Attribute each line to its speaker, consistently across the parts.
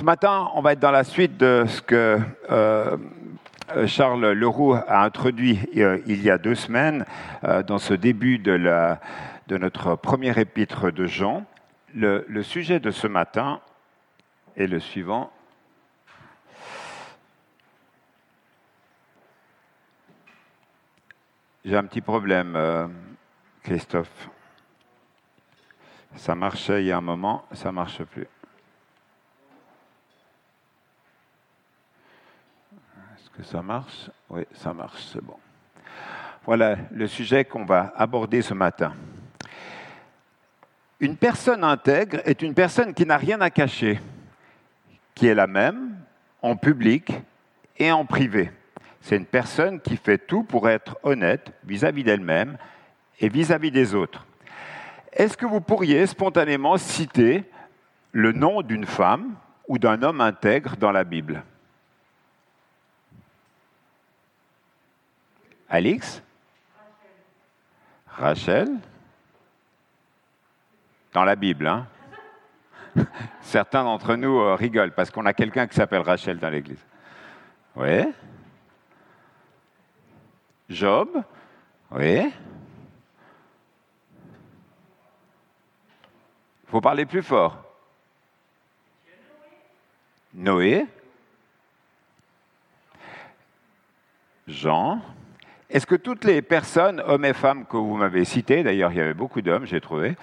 Speaker 1: Ce matin, on va être dans la suite de ce que euh, Charles Leroux a introduit euh, il y a deux semaines euh, dans ce début de, notre premier épître de Jean. Le, sujet de ce matin est le suivant. J'ai un petit problème, Christophe. Ça marchait il y a un moment, ça ne marche plus. Ça marche? Oui, ça marche, c'est bon. Voilà le sujet qu'on va aborder ce matin. Une personne intègre est une personne qui n'a rien à cacher, qui est la même en public et en privé. C'est une personne qui fait tout pour être honnête vis-à-vis d'elle-même et vis-à-vis des autres. Est-ce que vous pourriez spontanément citer le nom d'une femme ou d'un homme intègre dans la Bible? Alix? Rachel? Dans la Bible, hein. Certains d'entre nous euh, rigolent parce qu'on a quelqu'un qui s'appelle Rachel dans l'Église. Oui. Job? Oui. Il faut parler plus fort. Noé? Jean? Est-ce que toutes les personnes, hommes et femmes que vous m'avez citées, d'ailleurs il y avait beaucoup d'hommes, j'ai trouvé,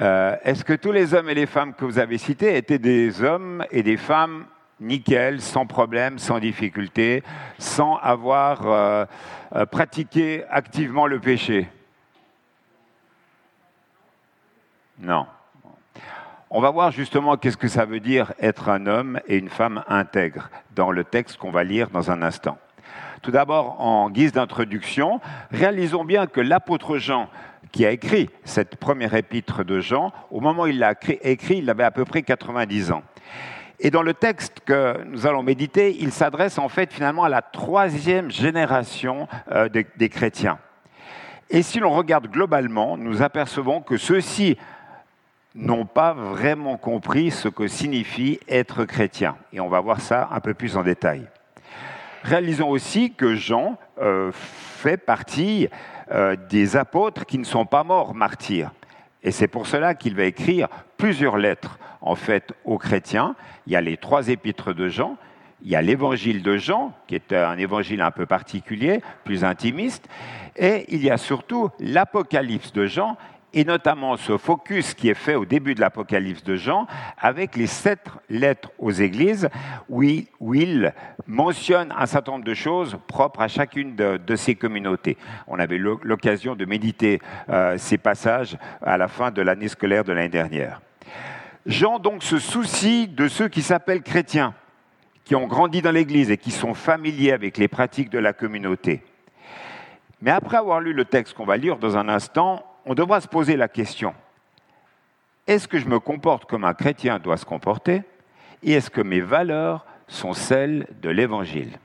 Speaker 1: euh, est-ce que tous les hommes et les femmes que vous avez cités étaient des hommes et des femmes nickel, sans problème, sans difficulté, sans avoir euh, euh, pratiqué activement le péché? Non. On va voir justement qu'est-ce que ça veut dire être un homme et une femme intègre dans le texte qu'on va lire dans un instant. Tout d'abord, en guise d'introduction, réalisons bien que l'apôtre Jean, qui a écrit cette première épître de Jean, au moment où il l'a écrit, il avait à peu près 90 ans. Et dans le texte que nous allons méditer, il s'adresse en fait finalement à la troisième génération euh, des, des chrétiens. Et si l'on regarde globalement, nous apercevons que ceux-ci n'ont pas vraiment compris ce que signifie être chrétien. Et on va voir ça un peu plus en détail. Réalisons aussi que Jean euh, fait partie euh, des apôtres qui ne sont pas morts martyrs. Et c'est pour cela qu'il va écrire plusieurs lettres, en fait, aux chrétiens. Il y a les trois épîtres de Jean, il y a l'évangile de Jean, qui est un évangile un peu particulier, plus intimiste, et il y a surtout l'Apocalypse de Jean, et notamment ce focus qui est fait au début de l'Apocalypse de Jean avec les sept lettres aux églises où il, mentionne un certain nombre de choses propres à chacune de, ces communautés. On avait l'occasion de méditer euh, ces passages à la fin de l'année scolaire de l'année dernière. Jean donc se soucie de ceux qui s'appellent chrétiens, qui ont grandi dans l'Église et qui sont familiers avec les pratiques de la communauté. Mais après avoir lu le texte qu'on va lire dans un instant, on devra se poser la question, est-ce que je me comporte comme un chrétien doit se comporter et est-ce que mes valeurs sont celles de l'Évangile?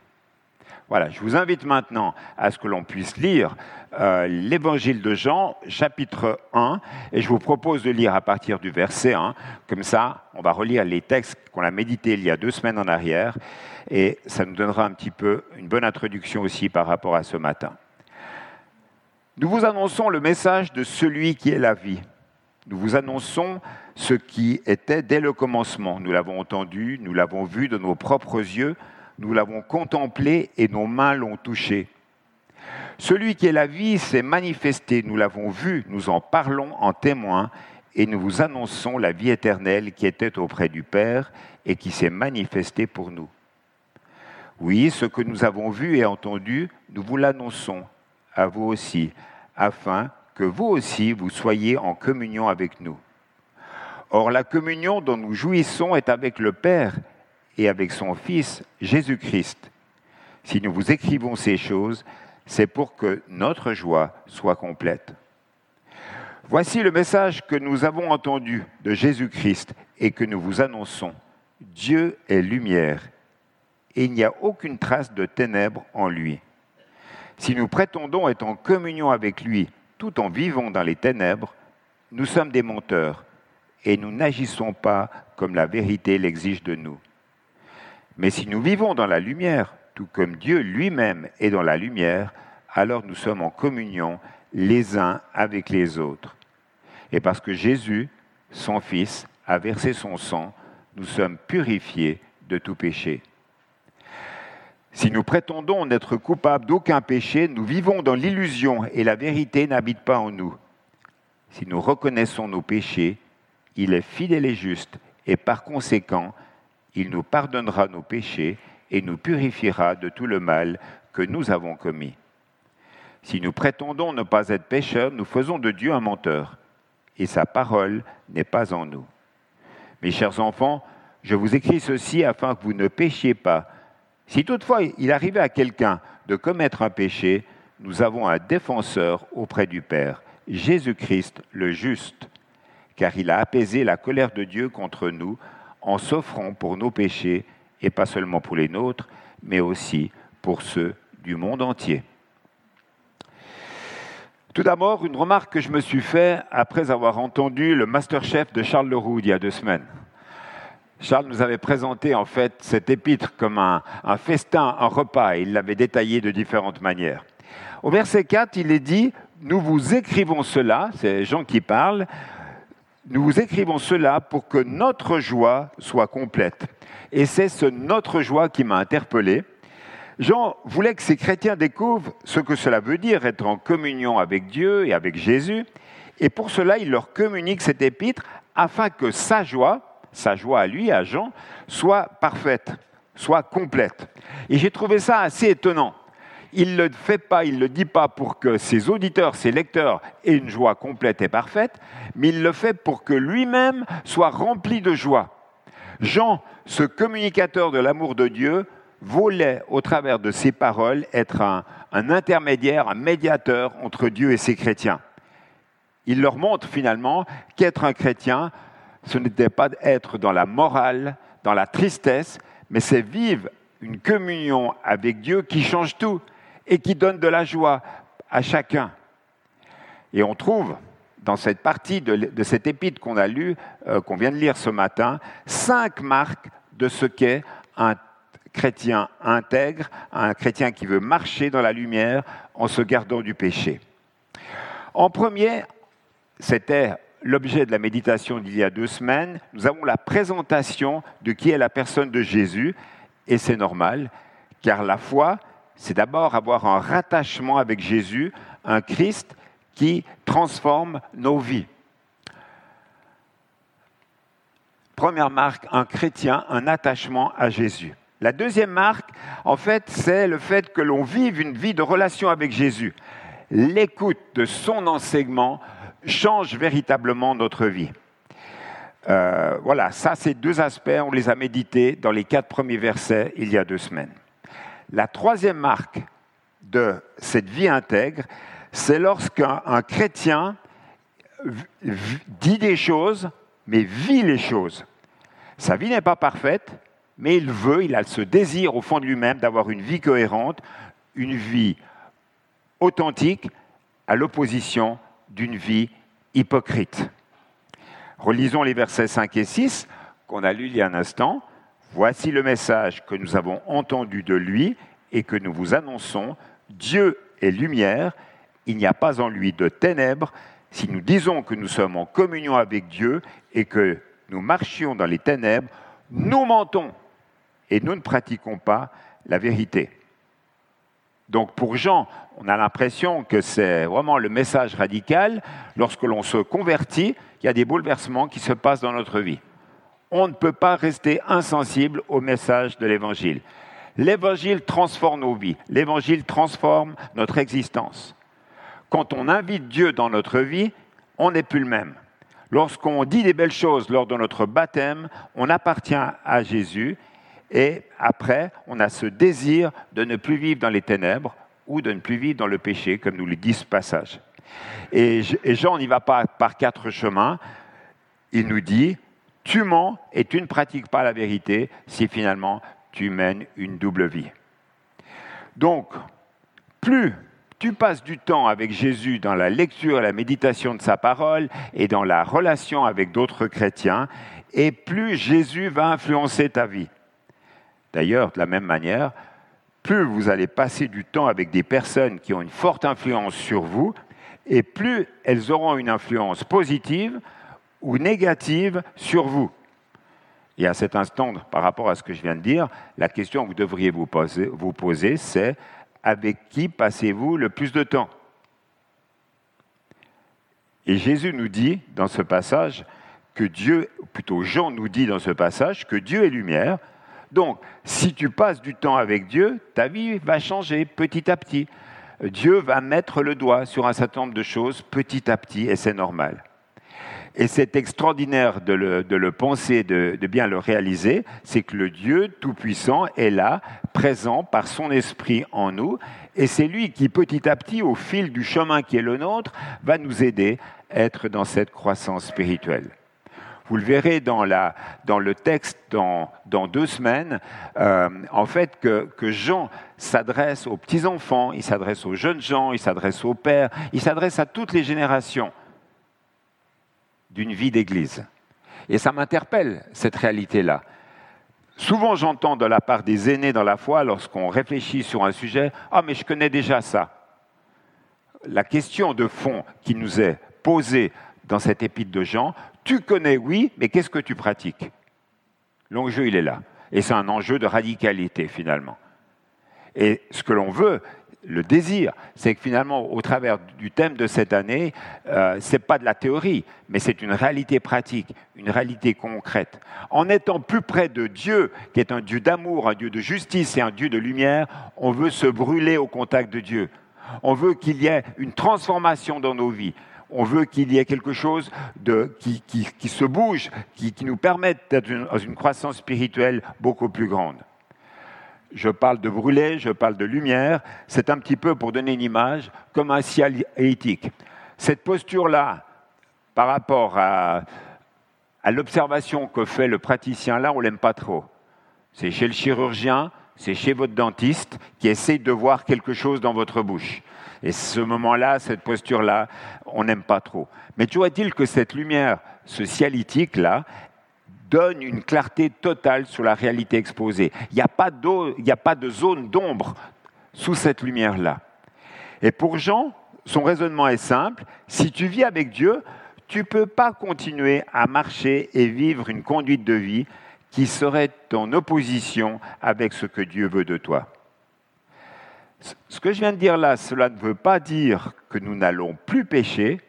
Speaker 1: Voilà, je vous invite maintenant à ce que l'on puisse lire euh, l'Évangile de Jean, chapitre 1, et je vous propose de lire à partir du verset 1. Comme ça, on va relire les textes qu'on a médités il y a deux semaines en arrière, et ça nous donnera un petit peu une bonne introduction aussi par rapport à ce matin. Nous vous annonçons le message de celui qui est la vie. Nous vous annonçons ce qui était dès le commencement. Nous l'avons entendu, nous l'avons vu de nos propres yeux, nous l'avons contemplé et nos mains l'ont touché. Celui qui est la vie s'est manifesté, nous l'avons vu, nous en parlons en témoin et nous vous annonçons la vie éternelle qui était auprès du Père et qui s'est manifestée pour nous. Oui, ce que nous avons vu et entendu, nous vous l'annonçons à vous aussi, afin que vous aussi vous soyez en communion avec nous. Or la communion dont nous jouissons est avec le Père et avec son Fils Jésus-Christ. Si nous vous écrivons ces choses, c'est pour que notre joie soit complète. Voici le message que nous avons entendu de Jésus-Christ et que nous vous annonçons. Dieu est lumière et il n'y a aucune trace de ténèbres en lui. Si nous prétendons être en communion avec lui tout en vivant dans les ténèbres, nous sommes des menteurs et nous n'agissons pas comme la vérité l'exige de nous. Mais si nous vivons dans la lumière, tout comme Dieu lui-même est dans la lumière, alors nous sommes en communion les uns avec les autres. Et parce que Jésus, son Fils, a versé son sang, nous sommes purifiés de tout péché. Si nous prétendons n'être coupables d'aucun péché, nous vivons dans l'illusion et la vérité n'habite pas en nous. Si nous reconnaissons nos péchés, il est fidèle et juste, et par conséquent, il nous pardonnera nos péchés et nous purifiera de tout le mal que nous avons commis. Si nous prétendons ne pas être pécheurs, nous faisons de Dieu un menteur, et sa parole n'est pas en nous. Mes chers enfants, je vous écris ceci afin que vous ne péchiez pas. Si toutefois il arrivait à quelqu'un de commettre un péché, nous avons un défenseur auprès du Père, Jésus-Christ le juste, car il a apaisé la colère de Dieu contre nous en s'offrant pour nos péchés, et pas seulement pour les nôtres, mais aussi pour ceux du monde entier. Tout d'abord, une remarque que je me suis faite après avoir entendu le Masterchef de Charles Leroux il y a deux semaines. Charles nous avait présenté en fait cet épître comme un, festin, un repas, et il l'avait détaillé de différentes manières. Au verset 4, il est dit, nous vous écrivons cela, c'est Jean qui parle, nous vous écrivons cela pour que notre joie soit complète. Et c'est ce notre joie qui m'a interpellé. Jean voulait que ces chrétiens découvrent ce que cela veut dire être en communion avec Dieu et avec Jésus. Et pour cela, il leur communique cet épître afin que sa joie, sa joie à lui, à Jean, soit parfaite, soit complète. Et j'ai trouvé ça assez étonnant il ne le fait pas, il ne le dit pas pour que ses auditeurs, ses lecteurs aient une joie complète et parfaite, mais il le fait pour que lui-même soit rempli de joie. Jean, ce communicateur de l'amour de Dieu, voulait, au travers de ses paroles, être un, un, intermédiaire, un médiateur entre Dieu et ses chrétiens. Il leur montre finalement qu'être un chrétien, ce n'était pas être dans la morale, dans la tristesse, mais c'est vivre une communion avec Dieu qui change tout et qui donne de la joie à chacun. Et on trouve dans cette partie de, de cet épître qu'on a lu, euh, qu'on vient de lire ce matin, cinq marques de ce qu'est un chrétien intègre, un chrétien qui veut marcher dans la lumière en se gardant du péché. En premier, c'était l'objet de la méditation d'il y a deux semaines, nous avons la présentation de qui est la personne de Jésus, et c'est normal, car la foi, c'est d'abord avoir un rattachement avec Jésus, un Christ qui transforme nos vies. Première marque, un chrétien, un attachement à Jésus. La deuxième marque, en fait, c'est le fait que l'on vive une vie de relation avec Jésus. L'écoute de son enseignement change véritablement notre vie. Euh, voilà, ça, c'est deux aspects, on les a médités dans les quatre premiers versets il y a deux semaines. La troisième marque de cette vie intègre, c'est lorsqu'un chrétien dit des choses, mais vit les choses. Sa vie n'est pas parfaite, mais il veut, il a ce désir au fond de lui-même d'avoir une vie cohérente, une vie authentique, à l'opposition d'une vie hypocrite. Relisons les versets 5 et 6 qu'on a lus il y a un instant. Voici le message que nous avons entendu de lui et que nous vous annonçons. Dieu est lumière, il n'y a pas en lui de ténèbres. Si nous disons que nous sommes en communion avec Dieu et que nous marchions dans les ténèbres, nous mentons et nous ne pratiquons pas la vérité. Donc pour Jean, on a l'impression que c'est vraiment le message radical. Lorsque l'on se convertit, il y a des bouleversements qui se passent dans notre vie on ne peut pas rester insensible au message de l'Évangile. L'Évangile transforme nos vies, l'Évangile transforme notre existence. Quand on invite Dieu dans notre vie, on n'est plus le même. Lorsqu'on dit des belles choses lors de notre baptême, on appartient à Jésus et après, on a ce désir de ne plus vivre dans les ténèbres ou de ne plus vivre dans le péché, comme nous le dit ce passage. Et Jean n'y va pas par quatre chemins. Il nous dit, tu mens et tu ne pratiques pas la vérité si finalement tu mènes une double vie. Donc, plus tu passes du temps avec Jésus dans la lecture et la méditation de sa parole et dans la relation avec d'autres chrétiens, et plus Jésus va influencer ta vie. D'ailleurs, de la même manière, plus vous allez passer du temps avec des personnes qui ont une forte influence sur vous, et plus elles auront une influence positive ou négative sur vous. Et à cet instant, par rapport à ce que je viens de dire, la question que vous devriez vous poser, vous poser c'est avec qui passez-vous le plus de temps? Et Jésus nous dit dans ce passage que Dieu, plutôt Jean nous dit dans ce passage que Dieu est lumière. Donc, si tu passes du temps avec Dieu, ta vie va changer petit à petit. Dieu va mettre le doigt sur un certain nombre de choses petit à petit, et c'est normal. Et c'est extraordinaire de le, penser, de, bien le réaliser, c'est que le Dieu Tout-Puissant est là, présent par son esprit en nous, et c'est lui qui petit à petit, au fil du chemin qui est le nôtre, va nous aider à être dans cette croissance spirituelle. Vous le verrez dans, le texte dans, dans deux semaines, euh, en fait, que, que Jean s'adresse aux petits-enfants, il s'adresse aux jeunes gens, il s'adresse aux pères, il s'adresse à toutes les générations d'une vie d'Église. Et ça m'interpelle, cette réalité-là. Souvent, j'entends de la part des aînés dans la foi, lorsqu'on réfléchit sur un sujet, Ah, mais je connais déjà ça. La question de fond qui nous est posée dans cette épître de Jean, tu connais, oui, mais qu'est-ce que tu pratiques? L'enjeu, il est là. Et c'est un enjeu de radicalité, finalement. Et ce que l'on veut, le désir, c'est que finalement, au travers du thème de cette année, euh, ce n'est pas de la théorie, mais c'est une réalité pratique, une réalité concrète. En étant plus près de Dieu, qui est un Dieu d'amour, un Dieu de justice et un Dieu de lumière, on veut se brûler au contact de Dieu. On veut qu'il y ait une transformation dans nos vies. On veut qu'il y ait quelque chose qui, se bouge, qui, qui nous permette d'être dans une croissance spirituelle beaucoup plus grande je parle de brûler, je parle de lumière, c'est un petit peu pour donner une image comme un ciel éthique. Cette posture-là, par rapport à, à l'observation que fait le praticien là, on l'aime pas trop. C'est chez le chirurgien, c'est chez votre dentiste qui essaye de voir quelque chose dans votre bouche. Et ce moment-là, cette posture-là, on n'aime pas trop. Mais tu vois-t-il que cette lumière, ce ciel éthique-là, donne une clarté totale sur la réalité exposée. Il n'y a, pas de zone d'ombre sous cette lumière-là. Et pour Jean, son raisonnement est simple. Si tu vis avec Dieu, tu ne peux pas continuer à marcher et vivre une conduite de vie qui serait en opposition avec ce que Dieu veut de toi. Ce que je viens de dire là, cela ne veut pas dire que nous n'allons plus pécher,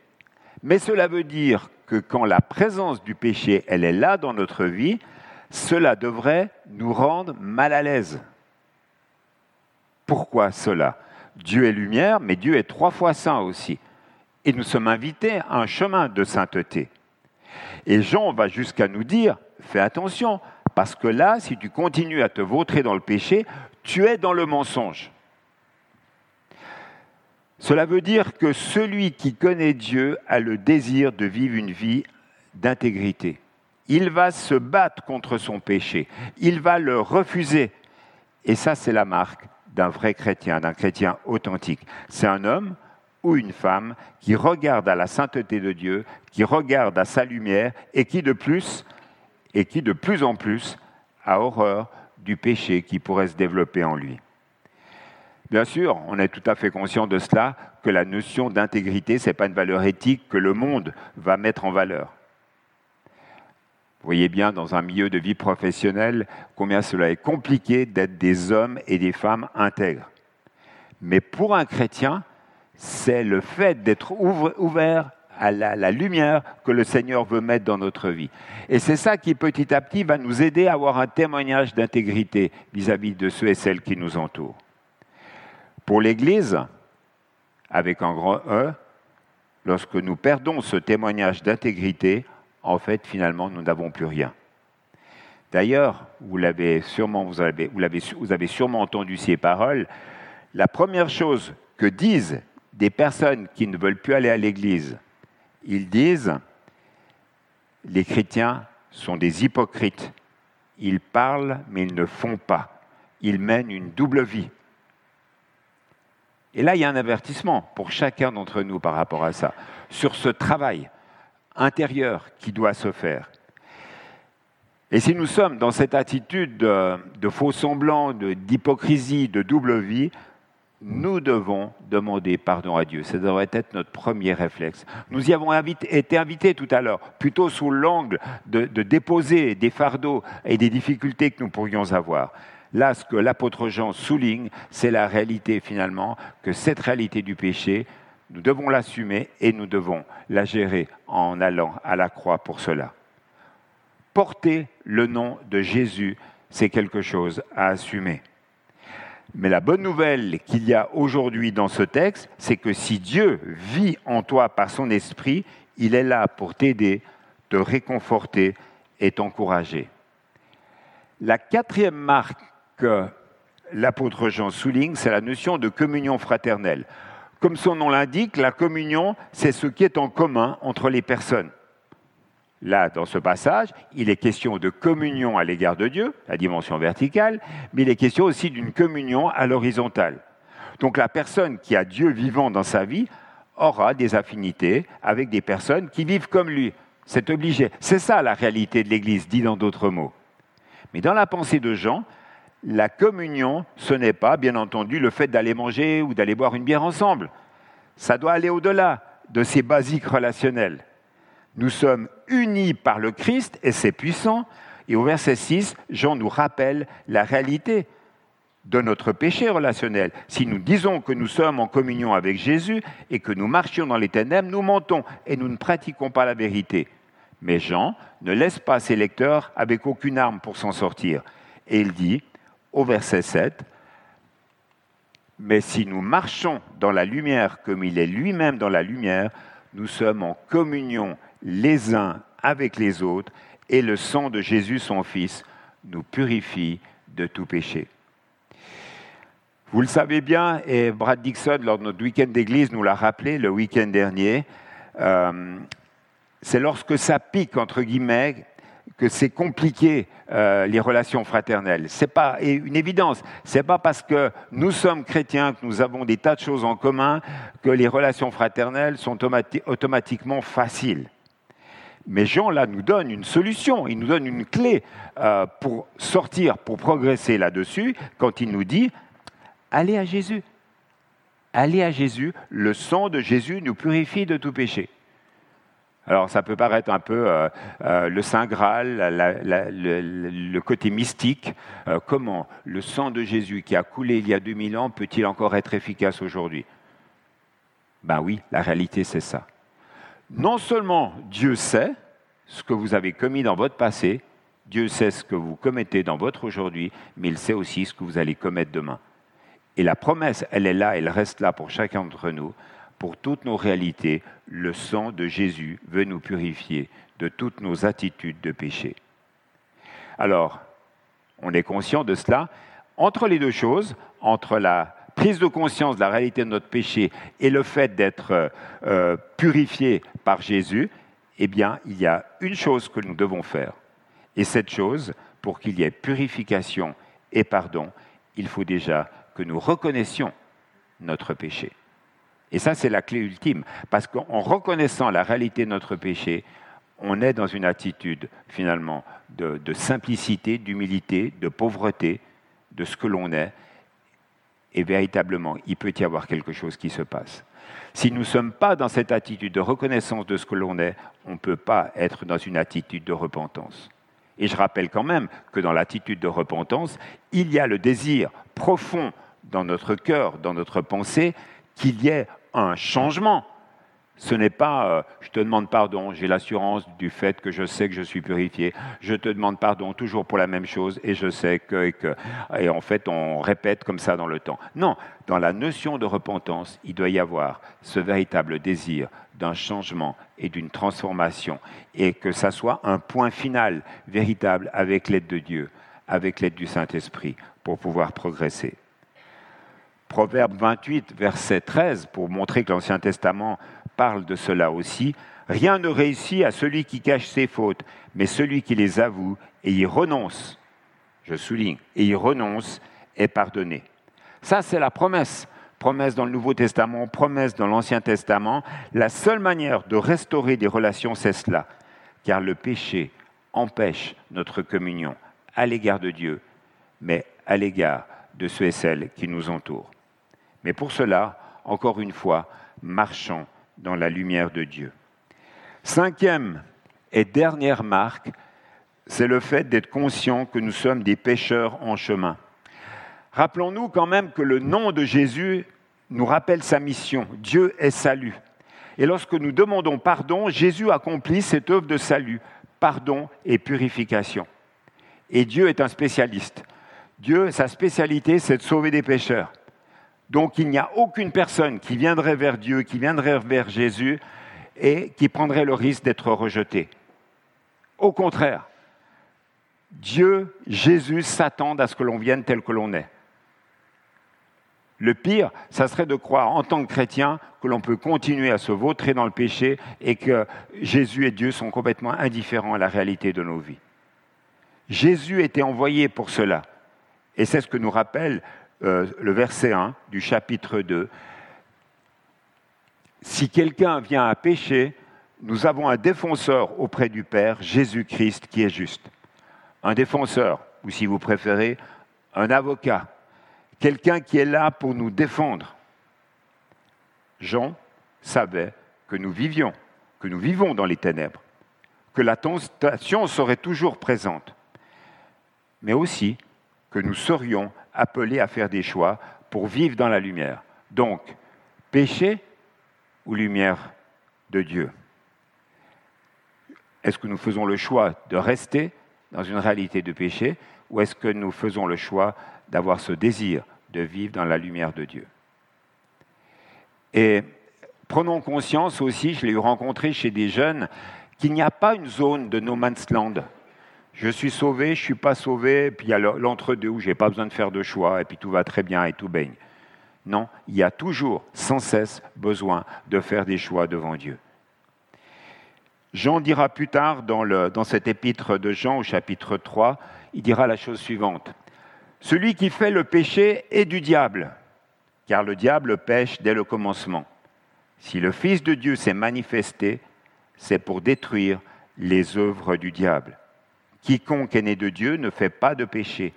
Speaker 1: mais cela veut dire que quand la présence du péché, elle est là dans notre vie, cela devrait nous rendre mal à l'aise. Pourquoi cela? Dieu est lumière, mais Dieu est trois fois saint aussi. Et nous sommes invités à un chemin de sainteté. Et Jean va jusqu'à nous dire, fais attention, parce que là, si tu continues à te vautrer dans le péché, tu es dans le mensonge. Cela veut dire que celui qui connaît Dieu a le désir de vivre une vie d'intégrité. Il va se battre contre son péché. Il va le refuser. Et ça, c'est la marque d'un vrai chrétien, d'un chrétien authentique. C'est un homme ou une femme qui regarde à la sainteté de Dieu, qui regarde à sa lumière et qui de plus, en plus a horreur du péché qui pourrait se développer en lui. Bien sûr, on est tout à fait conscient de cela, que la notion d'intégrité, ce n'est pas une valeur éthique que le monde va mettre en valeur. Vous voyez bien dans un milieu de vie professionnelle combien cela est compliqué d'être des hommes et des femmes intègres. Mais pour un chrétien, c'est le fait d'être ouvert à la, la, lumière que le Seigneur veut mettre dans notre vie. Et c'est ça qui petit à petit va nous aider à avoir un témoignage d'intégrité vis-à-vis de ceux et celles qui nous entourent. Pour l'Église, avec un grand E, lorsque nous perdons ce témoignage d'intégrité, en fait, finalement, nous n'avons plus rien. D'ailleurs, vous l'avez sûrement, vous avez, vous, vous avez sûrement entendu ces paroles. La première chose que disent des personnes qui ne veulent plus aller à l'Église, ils disent les chrétiens sont des hypocrites. Ils parlent, mais ils ne font pas. Ils mènent une double vie. Et là, il y a un avertissement pour chacun d'entre nous par rapport à ça, sur ce travail intérieur qui doit se faire. Et si nous sommes dans cette attitude de, faux semblant, d'hypocrisie, de, double vie, nous devons demander pardon à Dieu. Ça devrait être notre premier réflexe. Nous y avons été invités tout à l'heure, plutôt sous l'angle de, de, déposer des fardeaux et des difficultés que nous pourrions avoir. Là, ce que l'apôtre Jean souligne, c'est la réalité finalement, que cette réalité du péché, nous devons l'assumer et nous devons la gérer en allant à la croix pour cela. Porter le nom de Jésus, c'est quelque chose à assumer. Mais la bonne nouvelle qu'il y a aujourd'hui dans ce texte, c'est que si Dieu vit en toi par son esprit, il est là pour t'aider, te réconforter et t'encourager. La quatrième marque que l'apôtre Jean souligne, c'est la notion de communion fraternelle. Comme son nom l'indique, la communion, c'est ce qui est en commun entre les personnes. Là, dans ce passage, il est question de communion à l'égard de Dieu, la dimension verticale, mais il est question aussi d'une communion à l'horizontale. Donc la personne qui a Dieu vivant dans sa vie aura des affinités avec des personnes qui vivent comme lui. C'est obligé. C'est ça la réalité de l'Église, dit dans d'autres mots. Mais dans la pensée de Jean, la communion, ce n'est pas, bien entendu, le fait d'aller manger ou d'aller boire une bière ensemble. Ça doit aller au-delà de ces basiques relationnels. Nous sommes unis par le Christ et c'est puissant. Et au verset 6, Jean nous rappelle la réalité de notre péché relationnel. Si nous disons que nous sommes en communion avec Jésus et que nous marchions dans les ténèbres, nous mentons et nous ne pratiquons pas la vérité. Mais Jean ne laisse pas ses lecteurs avec aucune arme pour s'en sortir. Et il dit, au verset 7, Mais si nous marchons dans la lumière comme il est lui-même dans la lumière, nous sommes en communion les uns avec les autres, et le sang de Jésus, son Fils, nous purifie de tout péché. Vous le savez bien, et Brad Dixon, lors de notre week-end d'église, nous l'a rappelé le week-end dernier, euh, c'est lorsque ça pique, entre guillemets, que c'est compliqué euh, les relations fraternelles. C'est pas une évidence. C'est pas parce que nous sommes chrétiens que nous avons des tas de choses en commun que les relations fraternelles sont automatiquement faciles. Mais Jean là nous donne une solution, il nous donne une clé euh, pour sortir, pour progresser là-dessus, quand il nous dit allez à Jésus, allez à Jésus. Le sang de Jésus nous purifie de tout péché. Alors ça peut paraître un peu euh, euh, le Saint Graal, le, côté mystique. Euh, comment le sang de Jésus qui a coulé il y a 2000 ans peut-il encore être efficace aujourd'hui? Ben oui, la réalité c'est ça. Non seulement Dieu sait ce que vous avez commis dans votre passé, Dieu sait ce que vous commettez dans votre aujourd'hui, mais il sait aussi ce que vous allez commettre demain. Et la promesse, elle est là, elle reste là pour chacun d'entre nous pour toutes nos réalités, le sang de Jésus veut nous purifier de toutes nos attitudes de péché. Alors, on est conscient de cela. Entre les deux choses, entre la prise de conscience de la réalité de notre péché et le fait d'être euh, purifié par Jésus, eh bien, il y a une chose que nous devons faire. Et cette chose, pour qu'il y ait purification et pardon, il faut déjà que nous reconnaissions notre péché. Et ça, c'est la clé ultime. Parce qu'en reconnaissant la réalité de notre péché, on est dans une attitude, finalement, de, simplicité, d'humilité, de pauvreté, de ce que l'on est. Et véritablement, il peut y avoir quelque chose qui se passe. Si nous ne sommes pas dans cette attitude de reconnaissance de ce que l'on est, on ne peut pas être dans une attitude de repentance. Et je rappelle quand même que dans l'attitude de repentance, il y a le désir profond dans notre cœur, dans notre pensée, qu'il y ait un changement. Ce n'est pas euh, je te demande pardon, j'ai l'assurance du fait que je sais que je suis purifié, je te demande pardon toujours pour la même chose et je sais que, et que. Et en fait, on répète comme ça dans le temps. Non, dans la notion de repentance, il doit y avoir ce véritable désir d'un changement et d'une transformation et que ça soit un point final véritable avec l'aide de Dieu, avec l'aide du Saint-Esprit pour pouvoir progresser. Proverbe 28, verset 13, pour montrer que l'Ancien Testament parle de cela aussi. Rien ne réussit à celui qui cache ses fautes, mais celui qui les avoue et y renonce, je souligne, et y renonce est pardonné. Ça, c'est la promesse. Promesse dans le Nouveau Testament, promesse dans l'Ancien Testament. La seule manière de restaurer des relations, c'est cela. Car le péché empêche notre communion à l'égard de Dieu, mais à l'égard de ceux et celles qui nous entourent. Mais pour cela, encore une fois, marchons dans la lumière de Dieu. Cinquième et dernière marque, c'est le fait d'être conscient que nous sommes des pécheurs en chemin. Rappelons-nous quand même que le nom de Jésus nous rappelle sa mission. Dieu est salut. Et lorsque nous demandons pardon, Jésus accomplit cette œuvre de salut, pardon et purification. Et Dieu est un spécialiste. Dieu, sa spécialité, c'est de sauver des pécheurs. Donc il n'y a aucune personne qui viendrait vers Dieu, qui viendrait vers Jésus et qui prendrait le risque d'être rejeté. Au contraire, Dieu, Jésus s'attendent à ce que l'on vienne tel que l'on est. Le pire, ça serait de croire en tant que chrétien que l'on peut continuer à se vautrer dans le péché et que Jésus et Dieu sont complètement indifférents à la réalité de nos vies. Jésus était envoyé pour cela. Et c'est ce que nous rappelle euh, le verset 1 du chapitre 2. Si quelqu'un vient à pécher, nous avons un défenseur auprès du Père, Jésus-Christ, qui est juste. Un défenseur, ou si vous préférez, un avocat, quelqu'un qui est là pour nous défendre. Jean savait que nous vivions, que nous vivons dans les ténèbres, que la tentation serait toujours présente, mais aussi que nous serions appelés à faire des choix pour vivre dans la lumière. Donc, péché ou lumière de Dieu? Est-ce que nous faisons le choix de rester dans une réalité de péché ou est-ce que nous faisons le choix d'avoir ce désir de vivre dans la lumière de Dieu? Et prenons conscience aussi, je l'ai rencontré chez des jeunes, qu'il n'y a pas une zone de no man's land je suis sauvé, je ne suis pas sauvé, puis il y a l'entre-deux où je n'ai pas besoin de faire de choix, et puis tout va très bien et tout baigne. Non, il y a toujours, sans cesse, besoin de faire des choix devant Dieu. Jean dira plus tard dans, le, dans cet épître de Jean au chapitre 3, il dira la chose suivante. Celui qui fait le péché est du diable, car le diable pêche dès le commencement. Si le Fils de Dieu s'est manifesté, c'est pour détruire les œuvres du diable. Quiconque est né de Dieu ne fait pas de péché,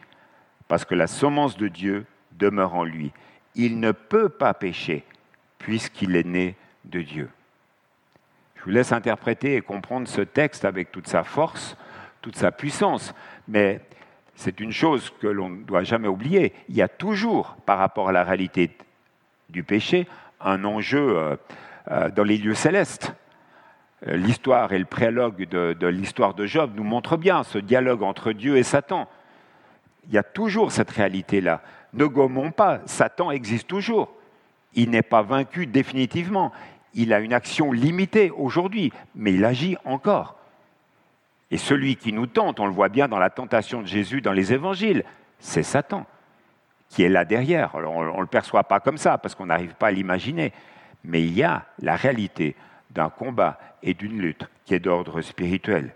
Speaker 1: parce que la semence de Dieu demeure en lui. Il ne peut pas pécher, puisqu'il est né de Dieu. Je vous laisse interpréter et comprendre ce texte avec toute sa force, toute sa puissance, mais c'est une chose que l'on ne doit jamais oublier. Il y a toujours, par rapport à la réalité du péché, un enjeu euh, euh, dans les lieux célestes. Euh, l'histoire et le prélogue de, l'histoire de Job nous montrent bien ce dialogue entre Dieu et Satan. Il y a toujours cette réalité-là. Ne gommons pas, Satan existe toujours. Il n'est pas vaincu définitivement. Il a une action limitée aujourd'hui, mais il agit encore. Et celui qui nous tente, on le voit bien dans la tentation de Jésus dans les évangiles, c'est Satan, qui est là derrière. on ne le perçoit pas comme ça, parce qu'on n'arrive pas à l'imaginer. Mais il y a la réalité d'un combat et d'une lutte qui est d'ordre spirituel.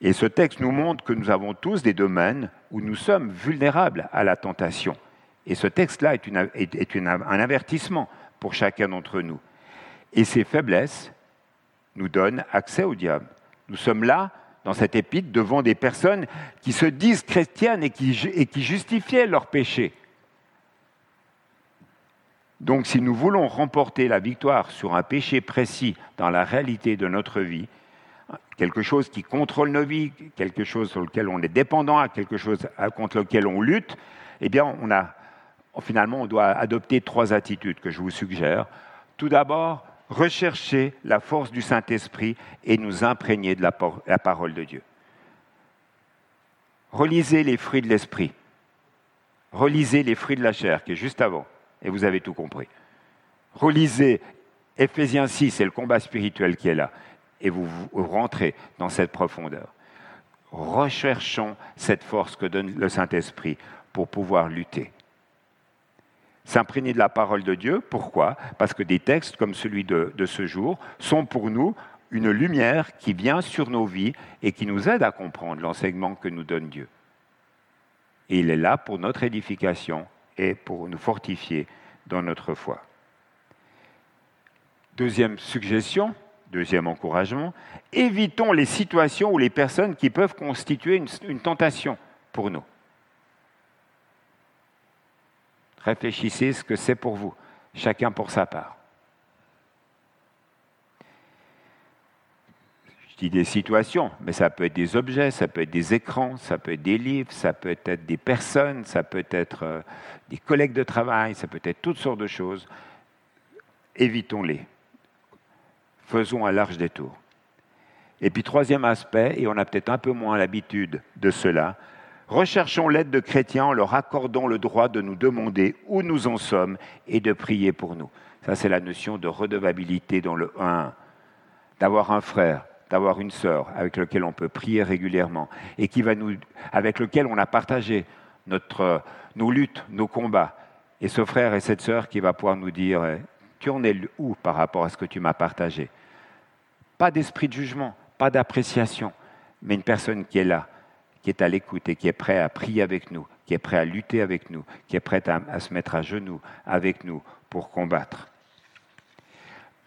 Speaker 1: Et ce texte nous montre que nous avons tous des domaines où nous sommes vulnérables à la tentation. Et ce texte-là est, un avertissement pour chacun d'entre nous. Et ces faiblesses nous donnent accès au diable. Nous sommes là, dans cette épître, devant des personnes qui se disent chrétiennes et qui, et qui justifiaient leurs péchés. Donc si nous voulons remporter la victoire sur un péché précis dans la réalité de notre vie, quelque chose qui contrôle nos vies, quelque chose sur lequel on est dépendant, quelque chose contre lequel on lutte, eh bien, finalement, on doit adopter trois attitudes que je vous suggère. Tout d'abord, rechercher la force du Saint-Esprit et nous imprégner de la parole de Dieu. Relisez les fruits de l'Esprit. Relisez les fruits de la chair, qui est juste avant et vous avez tout compris. Relisez Ephésiens 6, c'est le combat spirituel qui est là, et vous, rentrez dans cette profondeur. Recherchons cette force que donne le Saint-Esprit pour pouvoir lutter. S'imprégner de la parole de Dieu, pourquoi? Parce que des textes comme celui de, de ce jour sont pour nous une lumière qui vient sur nos vies et qui nous aide à comprendre l'enseignement que nous donne Dieu. Et il est là pour notre édification et pour nous fortifier dans notre foi. Deuxième suggestion, Deuxième encouragement, évitons les situations ou les personnes qui peuvent constituer une, tentation pour nous. Réfléchissez ce que c'est pour vous, chacun pour sa part. Des situations, mais ça peut être des objets, ça peut être des écrans, ça peut être des livres, ça peut être des personnes, ça peut être euh, des collègues de travail, ça peut être toutes sortes de choses. Évitons-les. Faisons un large détour. Et puis troisième aspect, et on a peut-être un peu moins l'habitude de cela, recherchons l'aide de chrétiens en leur accordant le droit de nous demander où nous en sommes et de prier pour nous. Ça, c'est la notion de redevabilité dans le 1. D'avoir un frère, d'avoir une sœur avec lequel on peut prier régulièrement et qui va nous, avec lequel on a partagé notre, nos luttes, nos combats. Et ce frère et cette sœur qui va pouvoir nous dire eh, Tu en es où par rapport à ce que tu m'as partagé? Pas d'esprit de jugement, pas d'appréciation, mais une personne qui est là, qui est à l'écoute et qui est prêt à prier avec nous, qui est prêt à lutter avec nous, qui est prêt à, à se mettre à genoux avec nous pour combattre.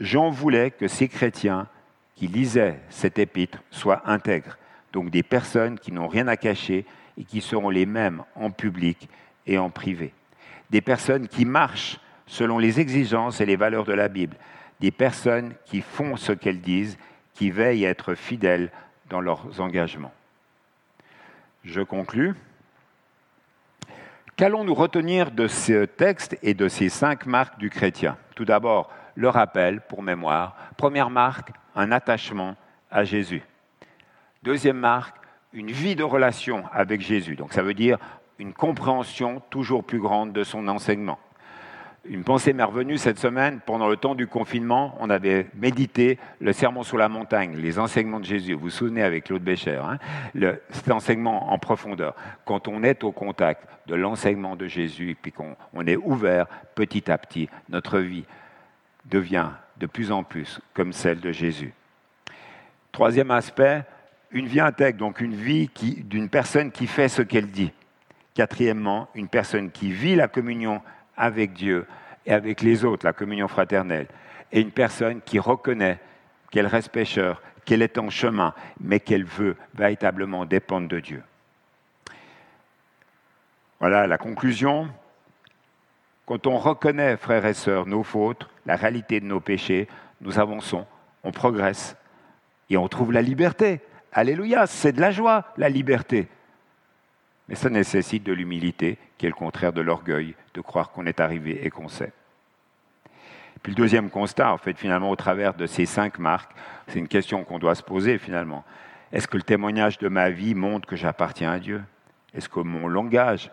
Speaker 1: Jean voulait que ces chrétiens qui lisaient cet épître soient intègres, donc des personnes qui n'ont rien à cacher et qui seront les mêmes en public et en privé. Des personnes qui marchent selon les exigences et les valeurs de la Bible. Des personnes qui font ce qu'elles disent, qui veillent à être fidèles dans leurs engagements. Je conclus. Qu'allons-nous retenir de ce texte et de ces cinq marques du chrétien? Tout d'abord, le rappel pour mémoire. Première marque, un attachement à Jésus. Deuxième marque, une vie de relation avec Jésus. Donc ça veut dire une compréhension toujours plus grande de son enseignement. Une pensée m'est revenue cette semaine, pendant le temps du confinement, on avait médité le sermon sur la montagne, les enseignements de Jésus. Vous vous souvenez avec Claude Bécher, hein cet enseignement en profondeur. Quand on est au contact de l'enseignement de Jésus puis qu'on est ouvert petit à petit, notre vie devient de plus en plus comme celle de Jésus. Troisième aspect, une vie intègre, donc une vie d'une personne qui fait ce qu'elle dit. Quatrièmement, une personne qui vit la communion avec Dieu et avec les autres, la communion fraternelle. Et une personne qui reconnaît qu'elle reste pécheur, qu'elle est en chemin, mais qu'elle veut véritablement dépendre de Dieu. Voilà la conclusion. Quand on reconnaît, frères et sœurs, nos fautes, la réalité de nos péchés, nous avançons, on progresse et on trouve la liberté. Alléluia, c'est de la joie, la liberté. Mais ça nécessite de l'humilité, qui est le contraire de l'orgueil, de croire qu'on est arrivé et qu'on sait. Puis le deuxième constat, en fait, finalement, au travers de ces cinq marques, c'est une question qu'on doit se poser finalement. Est-ce que le témoignage de ma vie montre que j'appartiens à Dieu? Est-ce que mon langage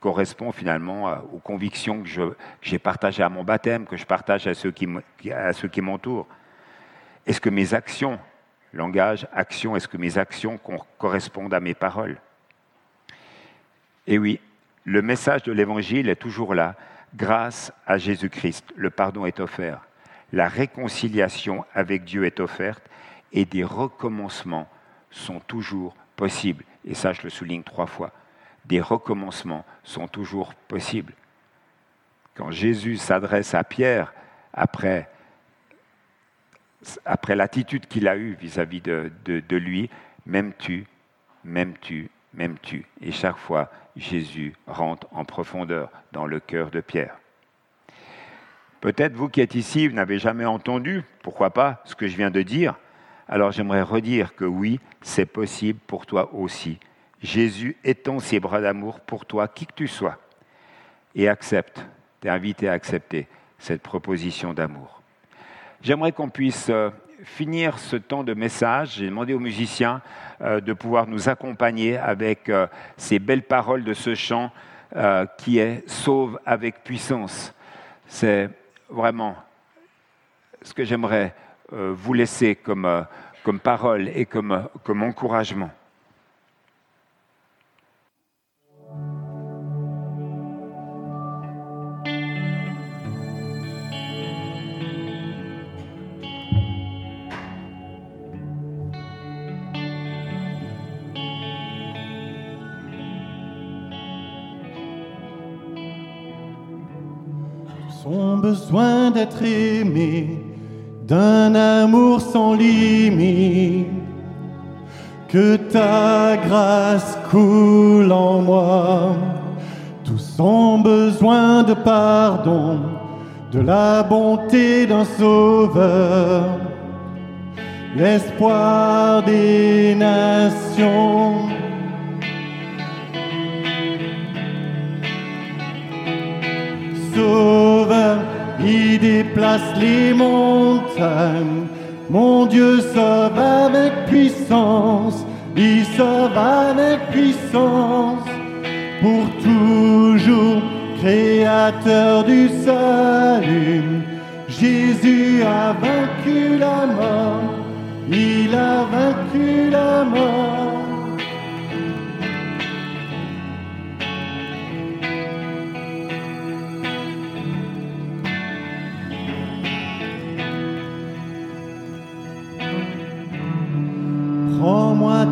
Speaker 1: correspond finalement aux convictions que j'ai partagées à mon baptême, que je partage à ceux qui, à ceux qui m'entourent Est-ce que mes actions, langage, action, est-ce que mes actions correspondent à mes paroles? Et oui, le message de l'Évangile est toujours là. Grâce à Jésus-Christ, le pardon est offert, la réconciliation avec Dieu est offerte et des recommencements sont toujours possibles. Et ça, je le souligne trois fois des recommencements sont toujours possibles. Quand Jésus s'adresse à Pierre après, après l'attitude qu'il a eue vis-à-vis de, de, lui, m'aimes-tu, m'aimes-tu, m'aimes-tu? Et chaque fois, Jésus rentre en profondeur dans le cœur de Pierre. Peut-être vous qui êtes ici, vous n'avez jamais entendu, pourquoi pas, ce que je viens de dire. Alors j'aimerais redire que oui, c'est possible pour toi aussi Jésus étend ses bras d'amour pour toi, qui que tu sois, et accepte, t'es invité à accepter cette proposition d'amour. J'aimerais qu'on puisse euh, finir ce temps de message. J'ai demandé aux musiciens euh, de pouvoir nous accompagner avec euh, ces belles paroles de ce chant qui est Sauve avec puissance. C'est vraiment ce que j'aimerais vous laisser comme, comme parole et comme, comme encouragement.
Speaker 2: Besoin d'être aimé, d'un amour sans limite, que ta grâce coule en moi, tout sans besoin de pardon, de la bonté d'un sauveur, l'espoir des nations. Déplace les montagnes. Mon Dieu sauve avec puissance, il sauve avec puissance, pour toujours, créateur du salut. Jésus a vaincu la mort, il a vaincu la mort.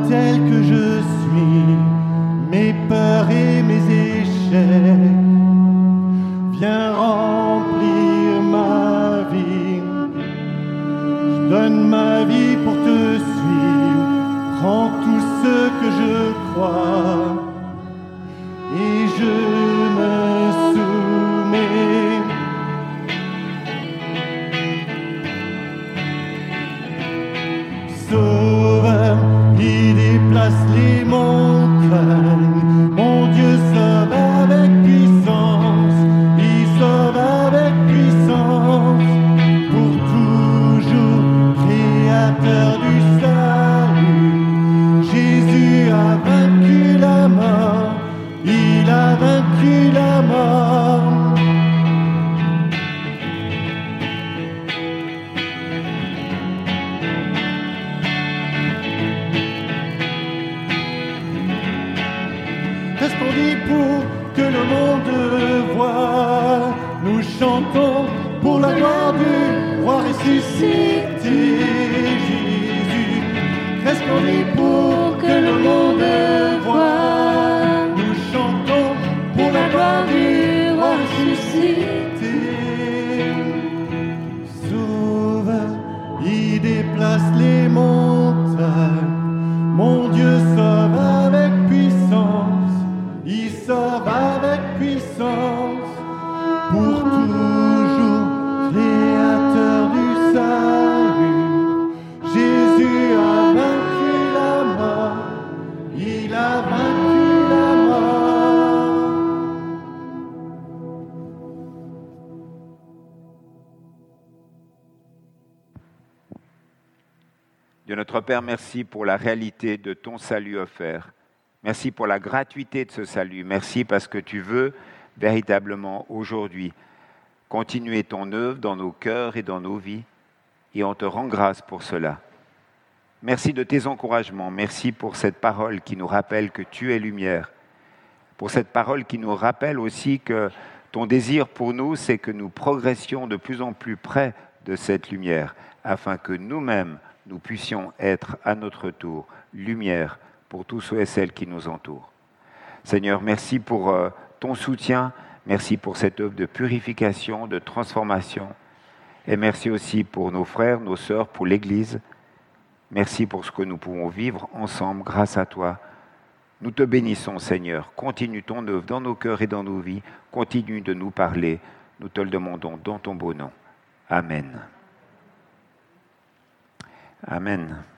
Speaker 2: Tel que je
Speaker 1: Dieu notre Père, merci pour la réalité de ton salut offert. Merci pour la gratuité de ce salut. Merci parce que tu veux véritablement aujourd'hui continuer ton œuvre dans nos cœurs et dans nos vies. Et on te rend grâce pour cela. Merci de tes encouragements. Merci pour cette parole qui nous rappelle que tu es lumière. Pour cette parole qui nous rappelle aussi que ton désir pour nous, c'est que nous progressions de plus en plus près de cette lumière, afin que nous-mêmes, nous puissions être à notre tour lumière pour tous ceux et celles qui nous entourent. Seigneur, merci pour euh, ton soutien, merci pour cette œuvre de purification, de transformation, et merci aussi pour nos frères, nos sœurs, pour l'Église. Merci pour ce que nous pouvons vivre ensemble grâce à toi. Nous te bénissons, Seigneur. Continue ton œuvre dans nos cœurs et dans nos vies. Continue de nous parler. Nous te le demandons dans ton beau nom. Amen. Amen.